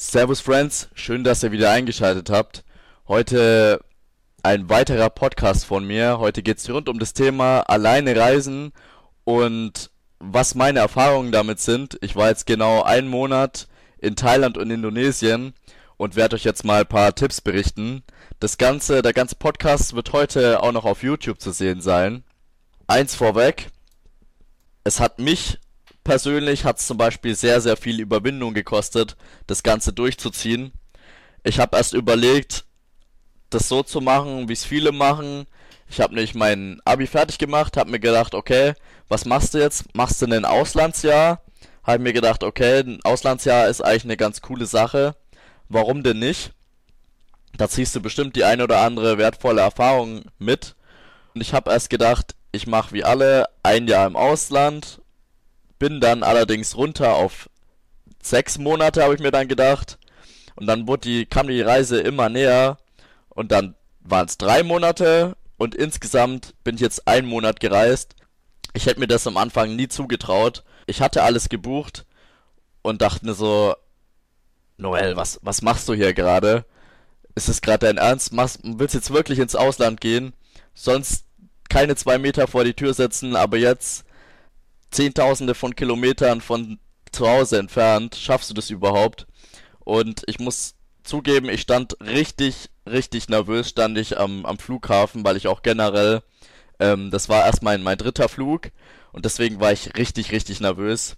Servus Friends, schön, dass ihr wieder eingeschaltet habt. Heute ein weiterer Podcast von mir. Heute geht es rund um das Thema alleine reisen und was meine Erfahrungen damit sind. Ich war jetzt genau einen Monat in Thailand und Indonesien und werde euch jetzt mal ein paar Tipps berichten. Das ganze, der ganze Podcast wird heute auch noch auf YouTube zu sehen sein. Eins vorweg. Es hat mich persönlich hat es zum Beispiel sehr, sehr viel Überwindung gekostet, das Ganze durchzuziehen. Ich habe erst überlegt, das so zu machen, wie es viele machen. Ich habe nämlich mein Abi fertig gemacht, habe mir gedacht, okay, was machst du jetzt? Machst du ein Auslandsjahr? Habe mir gedacht, okay, ein Auslandsjahr ist eigentlich eine ganz coole Sache. Warum denn nicht? Da ziehst du bestimmt die eine oder andere wertvolle Erfahrung mit. Und ich habe erst gedacht, ich mache wie alle ein Jahr im Ausland bin dann allerdings runter auf sechs Monate, habe ich mir dann gedacht. Und dann wurde die, kam die Reise immer näher. Und dann waren es drei Monate. Und insgesamt bin ich jetzt einen Monat gereist. Ich hätte mir das am Anfang nie zugetraut. Ich hatte alles gebucht und dachte mir so, Noel, was, was machst du hier gerade? Ist es gerade dein Ernst? Machst, willst jetzt wirklich ins Ausland gehen? Sonst keine zwei Meter vor die Tür setzen, aber jetzt Zehntausende von Kilometern von zu Hause entfernt. Schaffst du das überhaupt? Und ich muss zugeben, ich stand richtig, richtig nervös, stand ich am, am Flughafen, weil ich auch generell, ähm, das war erst mein, mein dritter Flug und deswegen war ich richtig, richtig nervös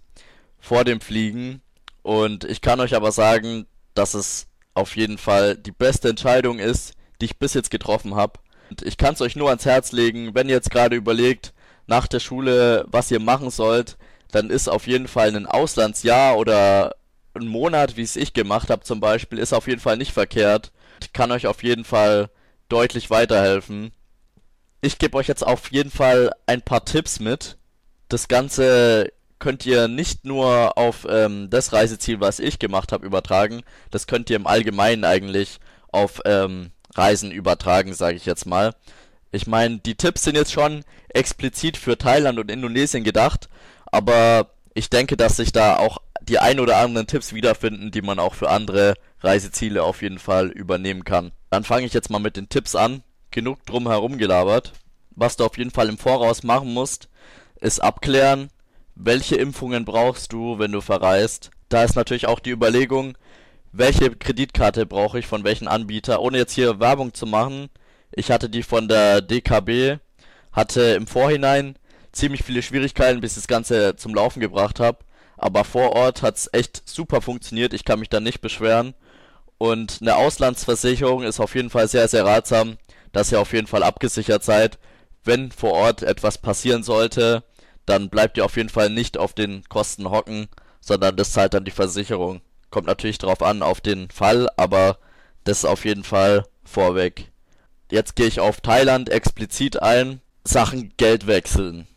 vor dem Fliegen. Und ich kann euch aber sagen, dass es auf jeden Fall die beste Entscheidung ist, die ich bis jetzt getroffen habe. Und ich kann es euch nur ans Herz legen, wenn ihr jetzt gerade überlegt, nach der Schule, was ihr machen sollt, dann ist auf jeden Fall ein Auslandsjahr oder ein Monat, wie es ich gemacht habe zum Beispiel, ist auf jeden Fall nicht verkehrt. Ich kann euch auf jeden Fall deutlich weiterhelfen. Ich gebe euch jetzt auf jeden Fall ein paar Tipps mit. Das Ganze könnt ihr nicht nur auf ähm, das Reiseziel, was ich gemacht habe, übertragen. Das könnt ihr im Allgemeinen eigentlich auf ähm, Reisen übertragen, sage ich jetzt mal. Ich meine, die Tipps sind jetzt schon explizit für Thailand und Indonesien gedacht, aber ich denke, dass sich da auch die ein oder anderen Tipps wiederfinden, die man auch für andere Reiseziele auf jeden Fall übernehmen kann. Dann fange ich jetzt mal mit den Tipps an. Genug drum herum gelabert. Was du auf jeden Fall im Voraus machen musst, ist abklären, welche Impfungen brauchst du, wenn du verreist. Da ist natürlich auch die Überlegung, welche Kreditkarte brauche ich von welchem Anbieter, ohne jetzt hier Werbung zu machen. Ich hatte die von der DKB, hatte im Vorhinein ziemlich viele Schwierigkeiten, bis ich das Ganze zum Laufen gebracht habe. Aber vor Ort hat's echt super funktioniert. Ich kann mich da nicht beschweren. Und eine Auslandsversicherung ist auf jeden Fall sehr, sehr ratsam, dass ihr auf jeden Fall abgesichert seid. Wenn vor Ort etwas passieren sollte, dann bleibt ihr auf jeden Fall nicht auf den Kosten hocken, sondern das zahlt dann die Versicherung. Kommt natürlich drauf an, auf den Fall, aber das ist auf jeden Fall vorweg. Jetzt gehe ich auf Thailand explizit ein. Sachen Geld wechseln.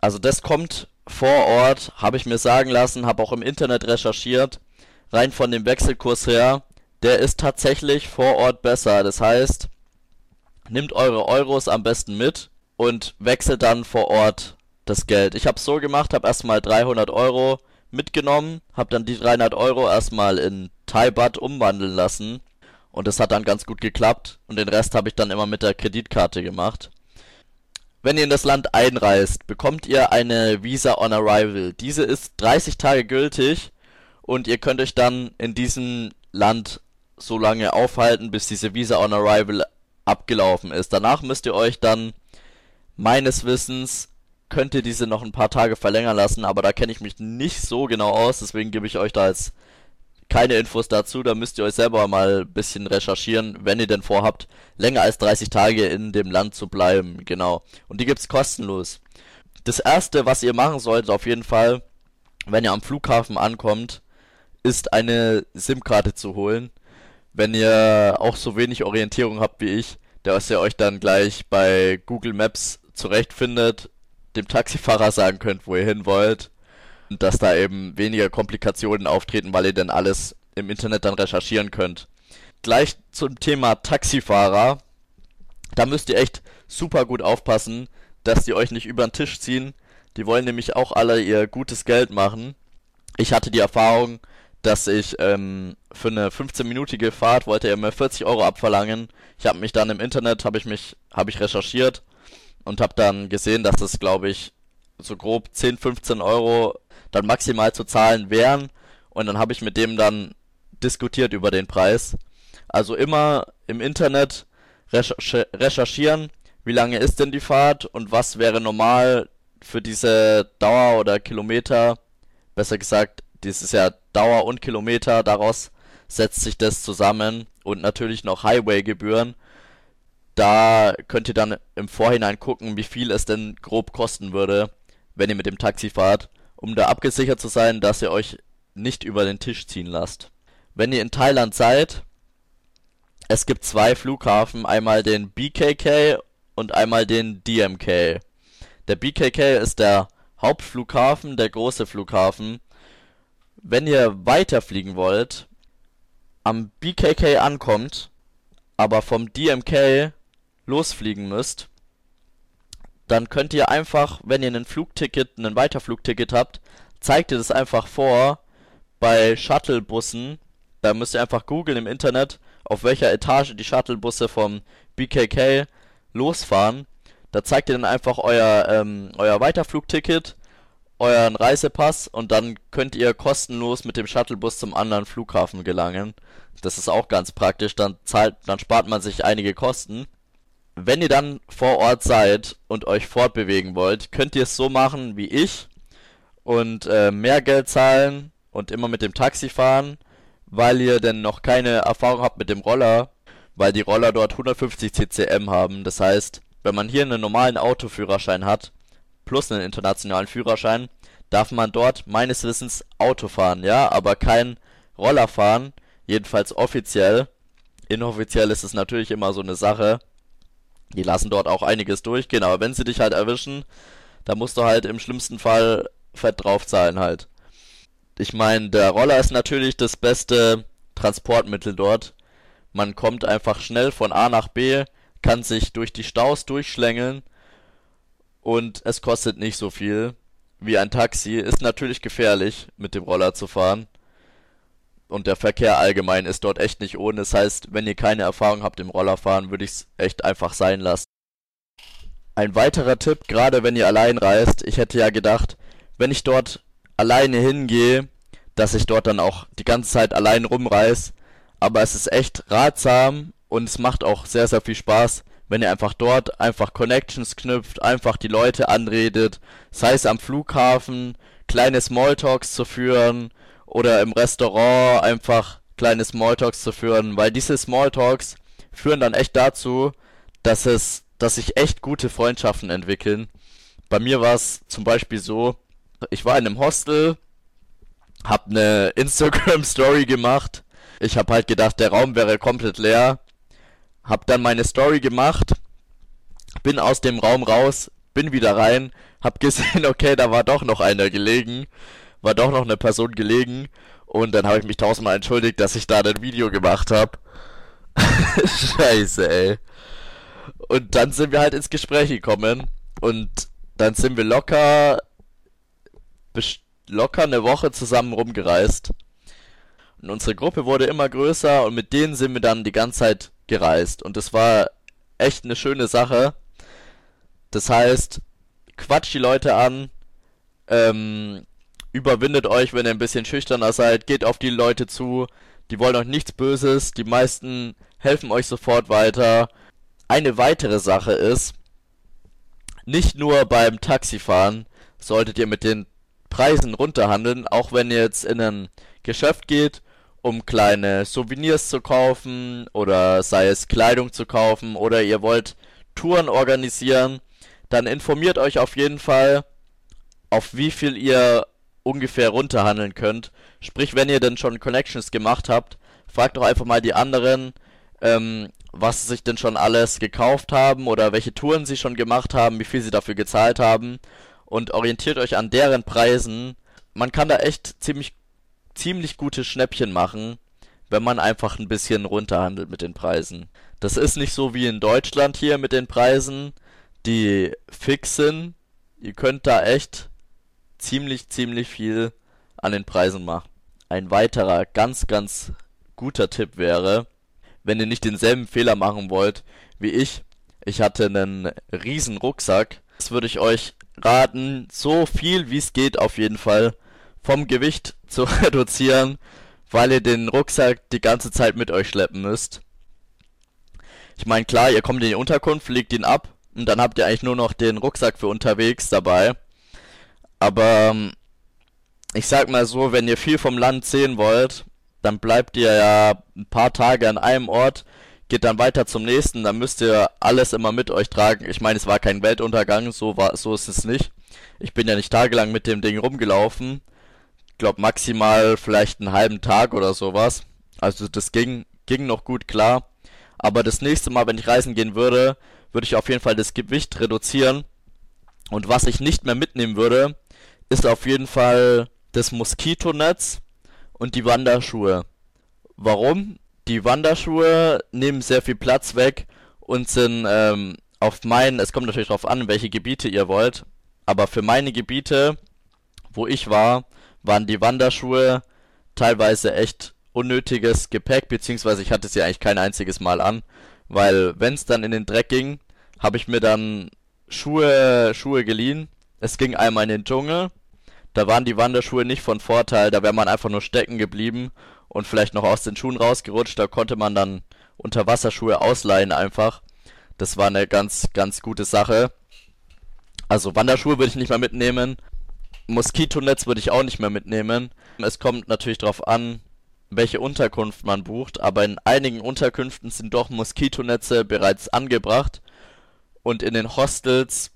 Also das kommt vor Ort, habe ich mir sagen lassen, habe auch im Internet recherchiert. Rein von dem Wechselkurs her, der ist tatsächlich vor Ort besser. Das heißt, nimmt eure Euros am besten mit und wechselt dann vor Ort das Geld. Ich habe so gemacht, habe erstmal 300 Euro mitgenommen, habe dann die 300 Euro erstmal in Thai Baht umwandeln lassen und das hat dann ganz gut geklappt. Und den Rest habe ich dann immer mit der Kreditkarte gemacht. Wenn ihr in das Land einreist, bekommt ihr eine Visa on Arrival. Diese ist 30 Tage gültig und ihr könnt euch dann in diesem Land so lange aufhalten, bis diese Visa on Arrival abgelaufen ist. Danach müsst ihr euch dann meines Wissens könnt ihr diese noch ein paar Tage verlängern lassen, aber da kenne ich mich nicht so genau aus, deswegen gebe ich euch da jetzt keine Infos dazu, da müsst ihr euch selber mal ein bisschen recherchieren, wenn ihr denn vorhabt, länger als 30 Tage in dem Land zu bleiben, genau. Und die gibt's kostenlos. Das erste, was ihr machen solltet, auf jeden Fall, wenn ihr am Flughafen ankommt, ist eine SIM-Karte zu holen. Wenn ihr auch so wenig Orientierung habt wie ich, dass ihr euch dann gleich bei Google Maps zurechtfindet, dem Taxifahrer sagen könnt, wo ihr hin wollt dass da eben weniger Komplikationen auftreten, weil ihr dann alles im Internet dann recherchieren könnt. Gleich zum Thema Taxifahrer. Da müsst ihr echt super gut aufpassen, dass die euch nicht über den Tisch ziehen. Die wollen nämlich auch alle ihr gutes Geld machen. Ich hatte die Erfahrung, dass ich ähm, für eine 15-minütige Fahrt wollte er mir 40 Euro abverlangen. Ich habe mich dann im Internet, habe ich mich, habe ich recherchiert und habe dann gesehen, dass es, glaube ich, so grob 10, 15 Euro dann maximal zu zahlen wären. Und dann habe ich mit dem dann diskutiert über den Preis. Also immer im Internet recherchieren, wie lange ist denn die Fahrt und was wäre normal für diese Dauer oder Kilometer, besser gesagt, dieses ja Dauer und Kilometer, daraus setzt sich das zusammen und natürlich noch Highway-Gebühren. Da könnt ihr dann im Vorhinein gucken, wie viel es denn grob kosten würde, wenn ihr mit dem Taxi fahrt, um da abgesichert zu sein, dass ihr euch nicht über den Tisch ziehen lasst. Wenn ihr in Thailand seid, es gibt zwei Flughafen, einmal den BKK und einmal den DMK. Der BKK ist der Hauptflughafen, der große Flughafen. Wenn ihr weiterfliegen wollt, am BKK ankommt, aber vom DMK losfliegen müsst, dann könnt ihr einfach, wenn ihr ein Flugticket, ein Weiterflugticket habt, zeigt ihr das einfach vor bei Shuttlebussen. Da müsst ihr einfach googeln im Internet, auf welcher Etage die Shuttlebusse vom BKK losfahren. Da zeigt ihr dann einfach euer, ähm, euer Weiterflugticket, euren Reisepass und dann könnt ihr kostenlos mit dem Shuttlebus zum anderen Flughafen gelangen. Das ist auch ganz praktisch, dann zahlt, dann spart man sich einige Kosten. Wenn ihr dann vor Ort seid und euch fortbewegen wollt, könnt ihr es so machen wie ich und äh, mehr Geld zahlen und immer mit dem Taxi fahren, weil ihr denn noch keine Erfahrung habt mit dem Roller, weil die Roller dort 150 ccm haben. Das heißt, wenn man hier einen normalen Autoführerschein hat, plus einen internationalen Führerschein, darf man dort meines Wissens Auto fahren, ja, aber kein Roller fahren, jedenfalls offiziell. Inoffiziell ist es natürlich immer so eine Sache. Die lassen dort auch einiges durchgehen, aber wenn sie dich halt erwischen, da musst du halt im schlimmsten Fall fett draufzahlen halt. Ich meine, der Roller ist natürlich das beste Transportmittel dort. Man kommt einfach schnell von A nach B, kann sich durch die Staus durchschlängeln und es kostet nicht so viel wie ein Taxi. Ist natürlich gefährlich, mit dem Roller zu fahren. Und der Verkehr allgemein ist dort echt nicht ohne. Das heißt, wenn ihr keine Erfahrung habt im Rollerfahren, würde ich es echt einfach sein lassen. Ein weiterer Tipp, gerade wenn ihr allein reist, ich hätte ja gedacht, wenn ich dort alleine hingehe, dass ich dort dann auch die ganze Zeit allein rumreise. Aber es ist echt ratsam und es macht auch sehr, sehr viel Spaß, wenn ihr einfach dort einfach Connections knüpft, einfach die Leute anredet, sei es am Flughafen, kleine Smalltalks zu führen oder im Restaurant einfach kleine Smalltalks zu führen, weil diese Smalltalks führen dann echt dazu, dass es, dass sich echt gute Freundschaften entwickeln. Bei mir war es zum Beispiel so, ich war in einem Hostel, hab eine Instagram Story gemacht. Ich hab halt gedacht, der Raum wäre komplett leer hab dann meine Story gemacht, bin aus dem Raum raus, bin wieder rein, hab gesehen, okay, da war doch noch einer gelegen, war doch noch eine Person gelegen und dann habe ich mich tausendmal entschuldigt, dass ich da ein Video gemacht hab. Scheiße, ey. Und dann sind wir halt ins Gespräch gekommen und dann sind wir locker locker eine Woche zusammen rumgereist. Und unsere Gruppe wurde immer größer und mit denen sind wir dann die ganze Zeit gereist. Und das war echt eine schöne Sache. Das heißt, quatscht die Leute an, ähm, überwindet euch, wenn ihr ein bisschen schüchterner seid, geht auf die Leute zu, die wollen euch nichts Böses, die meisten helfen euch sofort weiter. Eine weitere Sache ist, nicht nur beim Taxifahren solltet ihr mit den Preisen runterhandeln, auch wenn ihr jetzt in ein Geschäft geht um kleine Souvenirs zu kaufen oder sei es Kleidung zu kaufen oder ihr wollt Touren organisieren, dann informiert euch auf jeden Fall, auf wie viel ihr ungefähr runterhandeln könnt. Sprich, wenn ihr denn schon Connections gemacht habt, fragt doch einfach mal die anderen, ähm, was sich denn schon alles gekauft haben oder welche Touren sie schon gemacht haben, wie viel sie dafür gezahlt haben und orientiert euch an deren Preisen. Man kann da echt ziemlich ziemlich gute Schnäppchen machen, wenn man einfach ein bisschen runterhandelt mit den Preisen. Das ist nicht so wie in Deutschland hier mit den Preisen, die fix sind. Ihr könnt da echt ziemlich, ziemlich viel an den Preisen machen. ein weiterer ganz, ganz guter Tipp wäre, wenn ihr nicht denselben Fehler machen wollt wie ich. Ich hatte einen riesen Rucksack. Das würde ich euch raten, so viel wie es geht auf jeden Fall vom Gewicht zu reduzieren, weil ihr den Rucksack die ganze Zeit mit euch schleppen müsst. Ich meine, klar, ihr kommt in die Unterkunft, legt ihn ab und dann habt ihr eigentlich nur noch den Rucksack für unterwegs dabei. Aber ähm, ich sag mal so, wenn ihr viel vom Land sehen wollt, dann bleibt ihr ja ein paar Tage an einem Ort, geht dann weiter zum nächsten, dann müsst ihr alles immer mit euch tragen. Ich meine, es war kein Weltuntergang, so war so ist es nicht. Ich bin ja nicht tagelang mit dem Ding rumgelaufen. Glaub maximal vielleicht einen halben Tag oder sowas. Also das ging ging noch gut klar, aber das nächste Mal, wenn ich reisen gehen würde, würde ich auf jeden Fall das Gewicht reduzieren. Und was ich nicht mehr mitnehmen würde, ist auf jeden Fall das Moskitonetz und die Wanderschuhe. Warum? Die Wanderschuhe nehmen sehr viel Platz weg und sind ähm, auf meinen, es kommt natürlich darauf an, welche Gebiete ihr wollt, aber für meine Gebiete, wo ich war, waren die Wanderschuhe teilweise echt unnötiges Gepäck, beziehungsweise ich hatte sie eigentlich kein einziges Mal an, weil wenn es dann in den Dreck ging, habe ich mir dann Schuhe, Schuhe geliehen. Es ging einmal in den Dschungel da waren die Wanderschuhe nicht von Vorteil, da wäre man einfach nur stecken geblieben und vielleicht noch aus den Schuhen rausgerutscht, da konnte man dann Unterwasserschuhe ausleihen einfach. Das war eine ganz, ganz gute Sache. Also Wanderschuhe würde ich nicht mehr mitnehmen. Moskitonetz würde ich auch nicht mehr mitnehmen. Es kommt natürlich darauf an, welche Unterkunft man bucht, aber in einigen Unterkünften sind doch Moskitonetze bereits angebracht. Und in den Hostels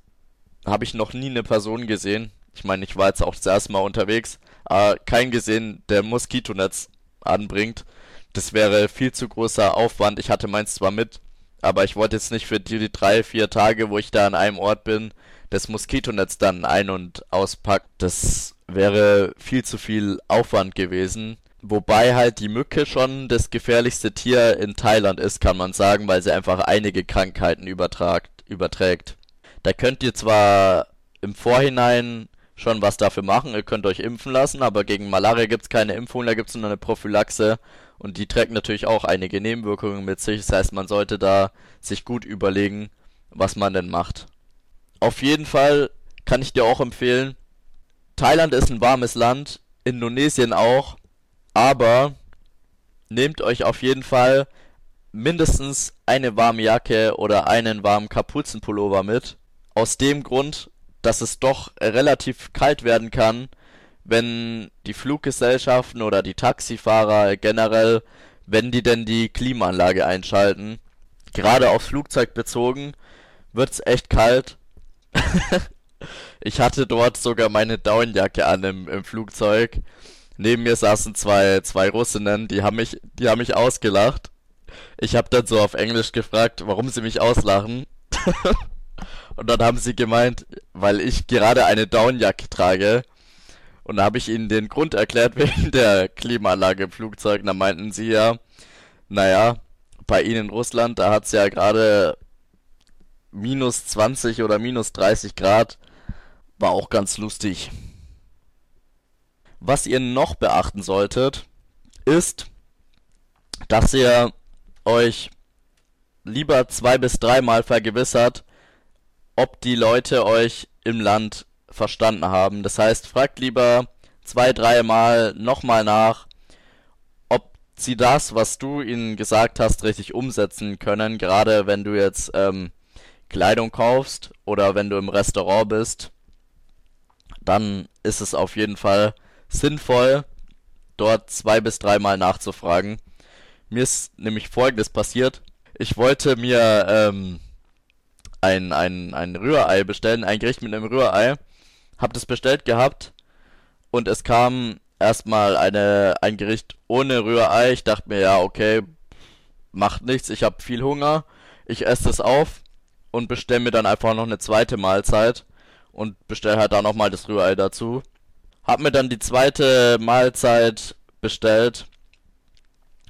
habe ich noch nie eine Person gesehen, ich meine, ich war jetzt auch das erste Mal unterwegs, aber kein gesehen, der Moskitonetz anbringt. Das wäre viel zu großer Aufwand. Ich hatte meins zwar mit, aber ich wollte jetzt nicht für die, drei, vier Tage, wo ich da an einem Ort bin, das Moskitonetz dann ein- und auspacken. Das wäre viel zu viel Aufwand gewesen. Wobei halt die Mücke schon das gefährlichste Tier in Thailand ist, kann man sagen, weil sie einfach einige Krankheiten übertragt, überträgt. Da könnt ihr zwar im Vorhinein schon was dafür machen. Ihr könnt euch impfen lassen, aber gegen Malaria gibt es keine Impfung, da gibt es nur eine Prophylaxe und die trägt natürlich auch einige Nebenwirkungen mit sich. Das heißt, man sollte da sich gut überlegen, was man denn macht. Auf jeden Fall kann ich dir auch empfehlen, Thailand ist ein warmes Land, Indonesien auch, aber nehmt euch auf jeden Fall mindestens eine warme Jacke oder einen warmen Kapuzenpullover mit. Aus dem Grund, dass es doch relativ kalt werden kann, wenn die Fluggesellschaften oder die Taxifahrer generell, wenn die denn die Klimaanlage einschalten. Gerade aufs Flugzeug bezogen wird's echt kalt. ich hatte dort sogar meine Downjacke an im, im Flugzeug. Neben mir saßen zwei, zwei Russinnen, die haben mich, die haben mich ausgelacht. Ich habe dann so auf Englisch gefragt, warum sie mich auslachen. Und dann haben sie gemeint, weil ich gerade eine Downjacke trage. Und da habe ich ihnen den Grund erklärt wegen der Klimaanlage im Flugzeug. Und da meinten sie ja, naja, bei ihnen in Russland, da hat's ja gerade minus 20 oder minus 30 Grad. War auch ganz lustig. Was ihr noch beachten solltet, ist, dass ihr euch lieber zwei bis dreimal vergewissert, ob die Leute euch im Land verstanden haben. Das heißt, fragt lieber zwei, dreimal nochmal nach, ob sie das, was du ihnen gesagt hast, richtig umsetzen können. Gerade wenn du jetzt ähm, Kleidung kaufst oder wenn du im Restaurant bist, dann ist es auf jeden Fall sinnvoll, dort zwei bis dreimal nachzufragen. Mir ist nämlich folgendes passiert. Ich wollte mir ähm, ein, ein, ein Rührei bestellen, ein Gericht mit einem Rührei. Hab das bestellt gehabt und es kam erstmal eine, ein Gericht ohne Rührei. Ich dachte mir, ja, okay, macht nichts, ich habe viel Hunger. Ich esse es auf und bestelle mir dann einfach noch eine zweite Mahlzeit und bestelle halt da nochmal das Rührei dazu. Hab mir dann die zweite Mahlzeit bestellt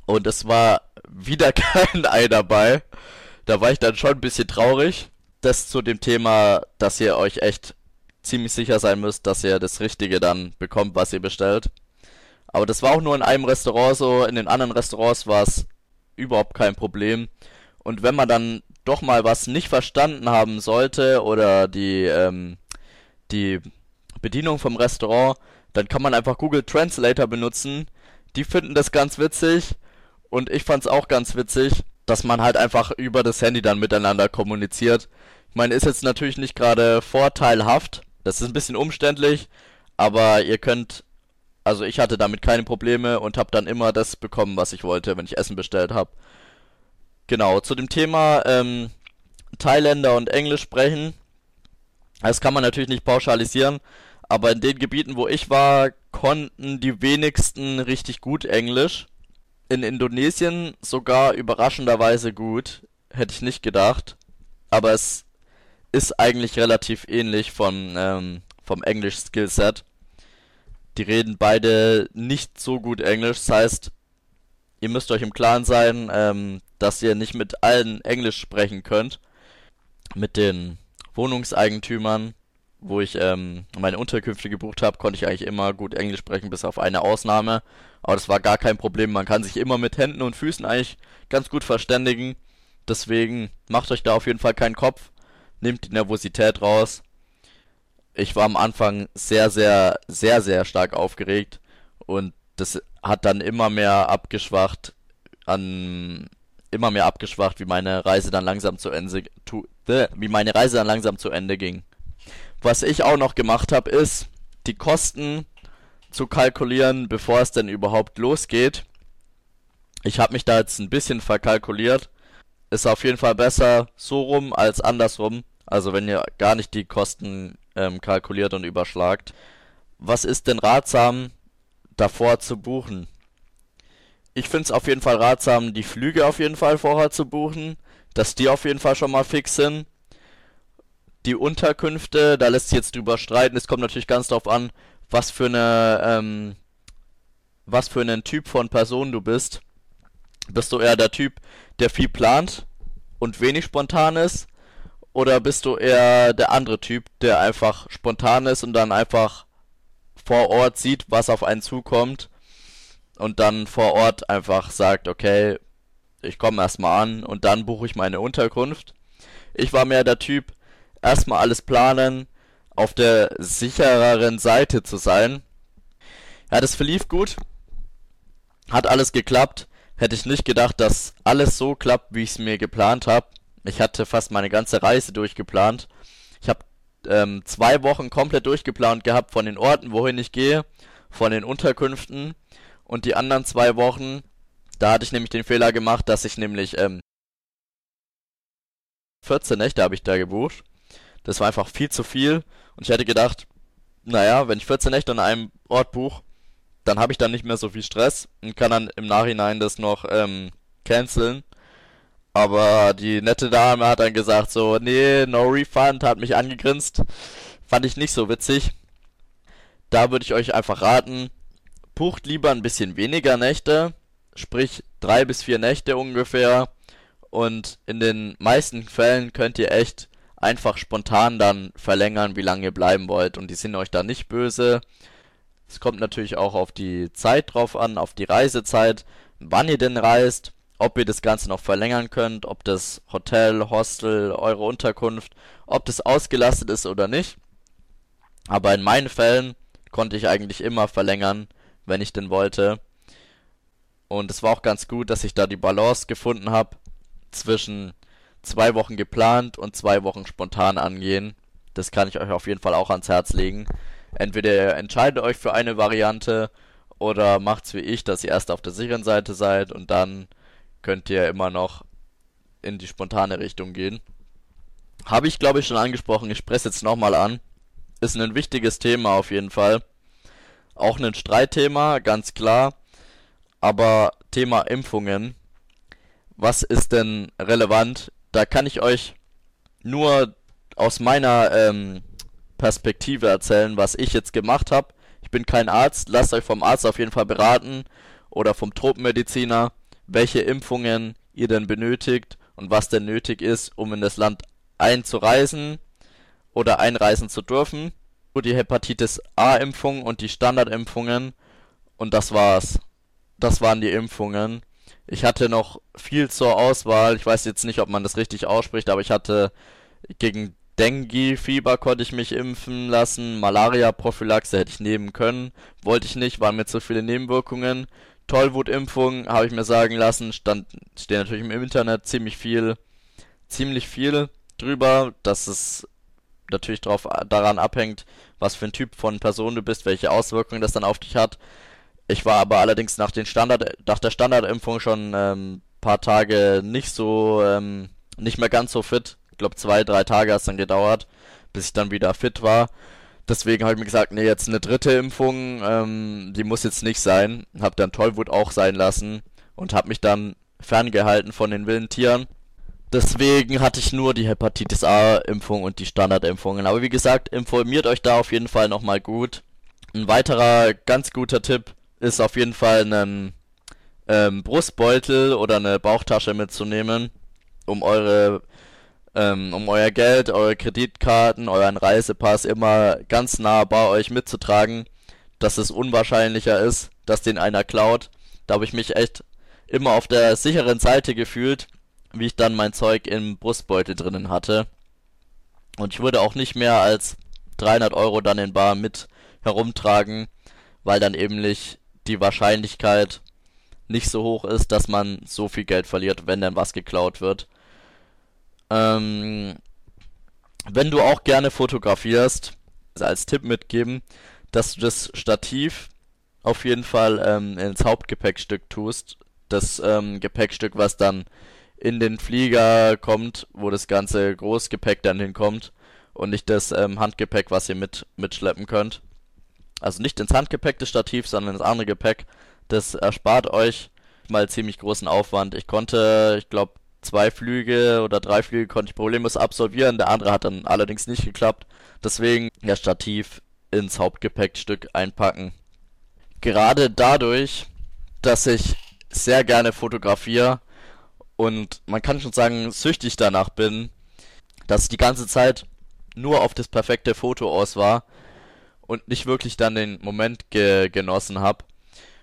und es war wieder kein Ei dabei. Da war ich dann schon ein bisschen traurig das zu dem Thema, dass ihr euch echt ziemlich sicher sein müsst, dass ihr das Richtige dann bekommt, was ihr bestellt. Aber das war auch nur in einem Restaurant so, in den anderen Restaurants war es überhaupt kein Problem. Und wenn man dann doch mal was nicht verstanden haben sollte oder die, ähm, die Bedienung vom Restaurant, dann kann man einfach Google Translator benutzen. Die finden das ganz witzig und ich fand's auch ganz witzig, dass man halt einfach über das Handy dann miteinander kommuniziert. Meine, ist jetzt natürlich nicht gerade vorteilhaft, das ist ein bisschen umständlich, aber ihr könnt, also ich hatte damit keine Probleme und habe dann immer das bekommen, was ich wollte, wenn ich Essen bestellt habe. Genau, zu dem Thema ähm, Thailänder und Englisch sprechen. Das kann man natürlich nicht pauschalisieren, aber in den Gebieten, wo ich war, konnten die wenigsten richtig gut Englisch. In Indonesien sogar überraschenderweise gut, hätte ich nicht gedacht. Aber es ist eigentlich relativ ähnlich von, ähm, vom Englisch-Skillset. Die reden beide nicht so gut Englisch, das heißt, ihr müsst euch im Klaren sein, ähm, dass ihr nicht mit allen Englisch sprechen könnt. Mit den Wohnungseigentümern, wo ich ähm, meine Unterkünfte gebucht habe, konnte ich eigentlich immer gut Englisch sprechen, bis auf eine Ausnahme. Aber das war gar kein Problem. Man kann sich immer mit Händen und Füßen eigentlich ganz gut verständigen. Deswegen macht euch da auf jeden Fall keinen Kopf. Nehmt die Nervosität raus. Ich war am Anfang sehr, sehr, sehr, sehr stark aufgeregt. Und das hat dann immer mehr abgeschwacht an immer mehr abgeschwacht, wie meine Reise dann langsam zu Ende tu, äh, wie meine Reise dann langsam zu Ende ging. Was ich auch noch gemacht habe, ist die Kosten zu kalkulieren, bevor es denn überhaupt losgeht. Ich habe mich da jetzt ein bisschen verkalkuliert. Ist auf jeden Fall besser so rum als andersrum. Also wenn ihr gar nicht die Kosten ähm, kalkuliert und überschlagt. Was ist denn ratsam davor zu buchen? ich finde es auf jeden Fall ratsam, die Flüge auf jeden Fall vorher zu buchen, dass die auf jeden Fall schon mal fix sind. Die Unterkünfte, da lässt sich jetzt drüber streiten. Es kommt natürlich ganz darauf an, was für eine, ähm, was für einen Typ von Person du bist. Bist du eher der Typ, der viel plant und wenig spontan ist? Oder bist du eher der andere Typ, der einfach spontan ist und dann einfach vor Ort sieht, was auf einen zukommt und dann vor Ort einfach sagt, okay, ich komme erstmal an und dann buche ich meine Unterkunft. Ich war mehr der Typ, erstmal alles planen, auf der sichereren Seite zu sein. Ja, das verlief gut. Hat alles geklappt. Hätte ich nicht gedacht, dass alles so klappt, wie ich es mir geplant habe. Ich hatte fast meine ganze Reise durchgeplant. Ich habe ähm, zwei Wochen komplett durchgeplant gehabt von den Orten, wohin ich gehe, von den Unterkünften und die anderen zwei Wochen, da hatte ich nämlich den Fehler gemacht, dass ich nämlich ähm, 14 Nächte habe ich da gebucht. Das war einfach viel zu viel. Und ich hätte gedacht, naja, wenn ich 14 Nächte an einem Ort buche, dann habe ich dann nicht mehr so viel Stress und kann dann im Nachhinein das noch ähm, canceln. Aber die nette Dame hat dann gesagt so, nee, no refund, hat mich angegrinst. Fand ich nicht so witzig. Da würde ich euch einfach raten, bucht lieber ein bisschen weniger Nächte, sprich drei bis vier Nächte ungefähr. Und in den meisten Fällen könnt ihr echt einfach spontan dann verlängern, wie lange ihr bleiben wollt. Und die sind euch da nicht böse. Es kommt natürlich auch auf die Zeit drauf an, auf die Reisezeit, wann ihr denn reist, ob ihr das Ganze noch verlängern könnt, ob das Hotel, Hostel, eure Unterkunft, ob das ausgelastet ist oder nicht. Aber in meinen Fällen konnte ich eigentlich immer verlängern, wenn ich denn wollte. Und es war auch ganz gut, dass ich da die Balance gefunden habe zwischen zwei Wochen geplant und zwei Wochen spontan angehen. Das kann ich euch auf jeden Fall auch ans Herz legen. Entweder ihr entscheidet euch für eine Variante oder macht's wie ich, dass ihr erst auf der sicheren Seite seid und dann könnt ihr immer noch in die spontane Richtung gehen. Habe ich glaube ich schon angesprochen, ich spreche jetzt nochmal an. Ist ein wichtiges Thema auf jeden Fall. Auch ein Streitthema, ganz klar. Aber Thema Impfungen. Was ist denn relevant? Da kann ich euch nur aus meiner ähm, Perspektive erzählen, was ich jetzt gemacht habe. Ich bin kein Arzt, lasst euch vom Arzt auf jeden Fall beraten oder vom Tropenmediziner, welche Impfungen ihr denn benötigt und was denn nötig ist, um in das Land einzureisen oder einreisen zu dürfen die Hepatitis A-Impfung und die Standardimpfungen und das war's. Das waren die Impfungen. Ich hatte noch viel zur Auswahl. Ich weiß jetzt nicht, ob man das richtig ausspricht, aber ich hatte gegen Dengue-Fieber konnte ich mich impfen lassen. Malaria-Prophylaxe hätte ich nehmen können. Wollte ich nicht, waren mir zu viele Nebenwirkungen. Tollwutimpfung habe ich mir sagen lassen. Stand, steht natürlich im Internet ziemlich viel, ziemlich viel drüber, dass es natürlich drauf, daran abhängt, was für ein Typ von Person du bist, welche Auswirkungen das dann auf dich hat. Ich war aber allerdings nach, den Standard, nach der Standardimpfung schon ähm, paar Tage nicht so, ähm, nicht mehr ganz so fit. Ich glaube, zwei, drei Tage hat es dann gedauert, bis ich dann wieder fit war. Deswegen habe ich mir gesagt, nee, jetzt eine dritte Impfung, ähm, die muss jetzt nicht sein. Habe dann Tollwut auch sein lassen und habe mich dann ferngehalten von den wilden Tieren. Deswegen hatte ich nur die Hepatitis A-Impfung und die Standardimpfungen. Aber wie gesagt, informiert euch da auf jeden Fall nochmal gut. Ein weiterer ganz guter Tipp ist auf jeden Fall einen ähm, Brustbeutel oder eine Bauchtasche mitzunehmen, um eure ähm, um euer Geld, eure Kreditkarten, euren Reisepass immer ganz nah bei euch mitzutragen, dass es unwahrscheinlicher ist, dass den einer klaut. Da habe ich mich echt immer auf der sicheren Seite gefühlt, wie ich dann mein Zeug im Brustbeutel drinnen hatte. Und ich würde auch nicht mehr als 300 Euro dann in Bar mit herumtragen, weil dann eben nicht die Wahrscheinlichkeit nicht so hoch ist, dass man so viel Geld verliert, wenn dann was geklaut wird. Ähm, wenn du auch gerne fotografierst, als Tipp mitgeben, dass du das Stativ auf jeden Fall ähm, ins Hauptgepäckstück tust. Das ähm, Gepäckstück, was dann in den Flieger kommt, wo das ganze Großgepäck dann hinkommt und nicht das ähm, Handgepäck, was ihr mit mitschleppen könnt. Also nicht ins Handgepäck des Stativs, sondern ins andere Gepäck. Das erspart euch mal ziemlich großen Aufwand. Ich konnte, ich glaube, zwei Flüge oder drei Flüge konnte ich problemlos absolvieren. Der andere hat dann allerdings nicht geklappt. Deswegen das Stativ ins Hauptgepäckstück einpacken. Gerade dadurch, dass ich sehr gerne fotografiere und man kann schon sagen, süchtig danach bin, dass ich die ganze Zeit nur auf das perfekte Foto aus war und nicht wirklich dann den Moment ge genossen habe.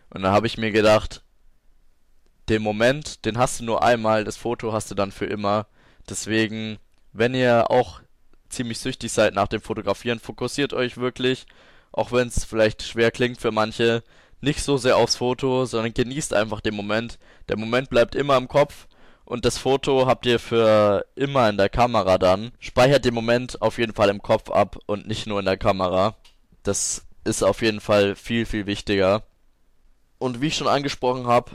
Und dann habe ich mir gedacht, den Moment, den hast du nur einmal, das Foto hast du dann für immer. Deswegen, wenn ihr auch ziemlich süchtig seid nach dem Fotografieren, fokussiert euch wirklich, auch wenn es vielleicht schwer klingt für manche, nicht so sehr aufs Foto, sondern genießt einfach den Moment. Der Moment bleibt immer im Kopf und das Foto habt ihr für immer in der Kamera dann. Speichert den Moment auf jeden Fall im Kopf ab und nicht nur in der Kamera. Das ist auf jeden Fall viel, viel wichtiger. Und wie ich schon angesprochen habe,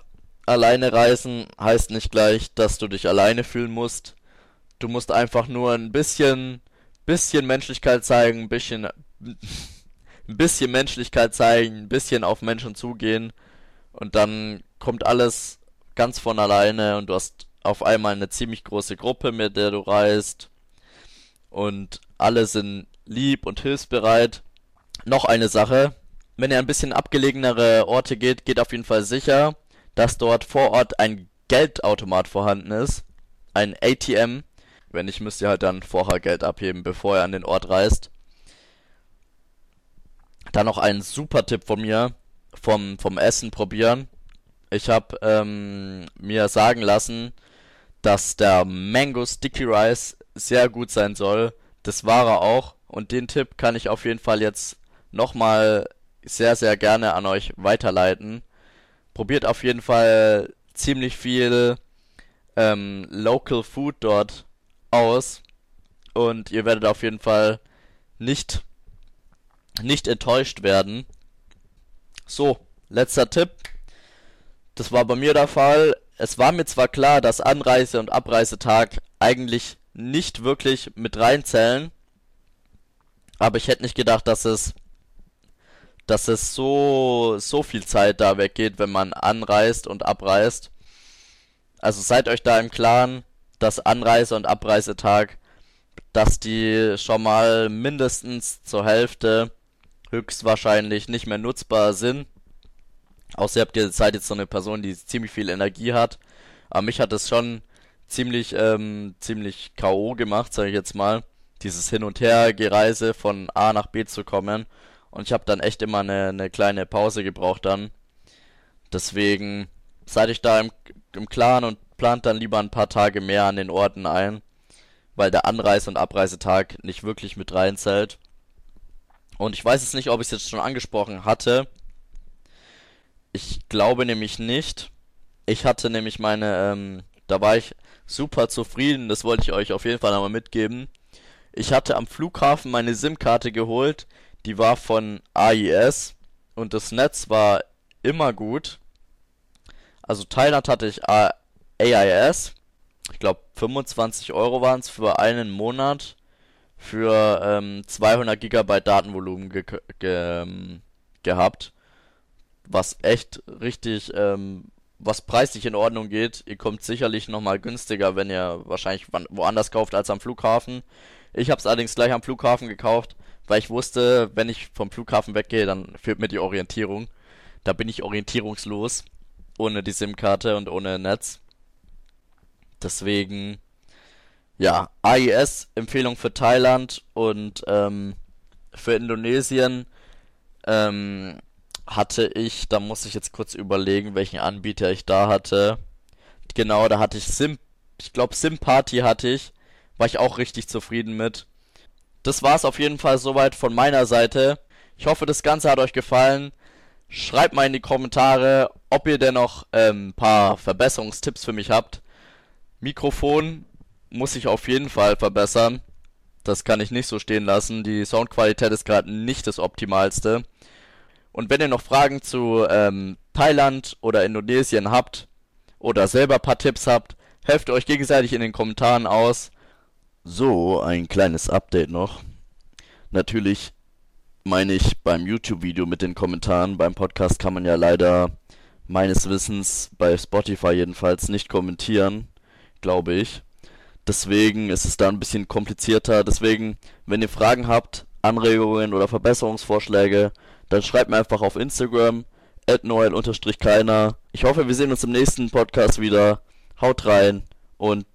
alleine reisen heißt nicht gleich, dass du dich alleine fühlen musst. Du musst einfach nur ein bisschen, bisschen Menschlichkeit zeigen, ein bisschen, ein bisschen Menschlichkeit zeigen, ein bisschen auf Menschen zugehen und dann kommt alles ganz von alleine und du hast auf einmal eine ziemlich große Gruppe, mit der du reist und alle sind lieb und hilfsbereit. Noch eine Sache, wenn ihr ein bisschen abgelegenere Orte geht, geht auf jeden Fall sicher dass dort vor Ort ein Geldautomat vorhanden ist, ein ATM. Wenn nicht, müsst ihr halt dann vorher Geld abheben, bevor ihr an den Ort reist. Dann noch ein super Tipp von mir, vom, vom Essen probieren. Ich habe ähm, mir sagen lassen, dass der Mango Sticky Rice sehr gut sein soll. Das war er auch. Und den Tipp kann ich auf jeden Fall jetzt nochmal sehr, sehr gerne an euch weiterleiten probiert auf jeden Fall ziemlich viel ähm, Local Food dort aus und ihr werdet auf jeden Fall nicht nicht enttäuscht werden. So, letzter Tipp. Das war bei mir der Fall. Es war mir zwar klar, dass Anreise und Abreisetag eigentlich nicht wirklich mit reinzählen, aber ich hätte nicht gedacht, dass es dass es so, so viel Zeit da weggeht, wenn man anreist und abreist. Also seid euch da im Klaren, dass Anreise- und Abreisetag, dass die schon mal mindestens zur Hälfte höchstwahrscheinlich nicht mehr nutzbar sind. Außer ihr habt ihr seid jetzt so eine Person, die ziemlich viel Energie hat. Aber mich hat es schon ziemlich, ähm, ziemlich K.O. gemacht, sage ich jetzt mal. Dieses Hin- und Her-Gereise von A nach B zu kommen. Und ich habe dann echt immer eine, eine kleine Pause gebraucht dann. Deswegen seid ich da im, im Klaren und plant dann lieber ein paar Tage mehr an den Orten ein, weil der Anreise- und Abreisetag nicht wirklich mit reinzählt. Und ich weiß jetzt nicht, ob ich es jetzt schon angesprochen hatte. Ich glaube nämlich nicht. Ich hatte nämlich meine, ähm, da war ich super zufrieden, das wollte ich euch auf jeden Fall nochmal mitgeben. Ich hatte am Flughafen meine SIM-Karte geholt, die war von AIS und das Netz war immer gut. Also Thailand hatte ich AIS, ich glaube 25 Euro waren es für einen Monat für ähm, 200 Gigabyte Datenvolumen ge ge ähm, gehabt, was echt richtig, ähm, was preislich in Ordnung geht. Ihr kommt sicherlich nochmal günstiger, wenn ihr wahrscheinlich woanders kauft als am Flughafen. Ich habe es allerdings gleich am Flughafen gekauft, weil ich wusste, wenn ich vom Flughafen weggehe, dann fehlt mir die Orientierung. Da bin ich orientierungslos, ohne die SIM-Karte und ohne Netz. Deswegen, ja, AIS, Empfehlung für Thailand und ähm, für Indonesien ähm, hatte ich, da muss ich jetzt kurz überlegen, welchen Anbieter ich da hatte. Genau, da hatte ich Sim, ich glaube Sim-Party hatte ich, war ich auch richtig zufrieden mit. Das war's auf jeden Fall soweit von meiner Seite. Ich hoffe, das Ganze hat euch gefallen. Schreibt mal in die Kommentare, ob ihr denn noch ein ähm, paar Verbesserungstipps für mich habt. Mikrofon muss ich auf jeden Fall verbessern. Das kann ich nicht so stehen lassen. Die Soundqualität ist gerade nicht das optimalste. Und wenn ihr noch Fragen zu ähm, Thailand oder Indonesien habt oder selber paar Tipps habt, helft euch gegenseitig in den Kommentaren aus. So, ein kleines Update noch. Natürlich meine ich beim YouTube-Video mit den Kommentaren. Beim Podcast kann man ja leider meines Wissens bei Spotify jedenfalls nicht kommentieren glaube ich. Deswegen ist es da ein bisschen komplizierter. Deswegen, wenn ihr Fragen habt, Anregungen oder Verbesserungsvorschläge, dann schreibt mir einfach auf Instagram, noel-keiner. Ich hoffe, wir sehen uns im nächsten Podcast wieder. Haut rein und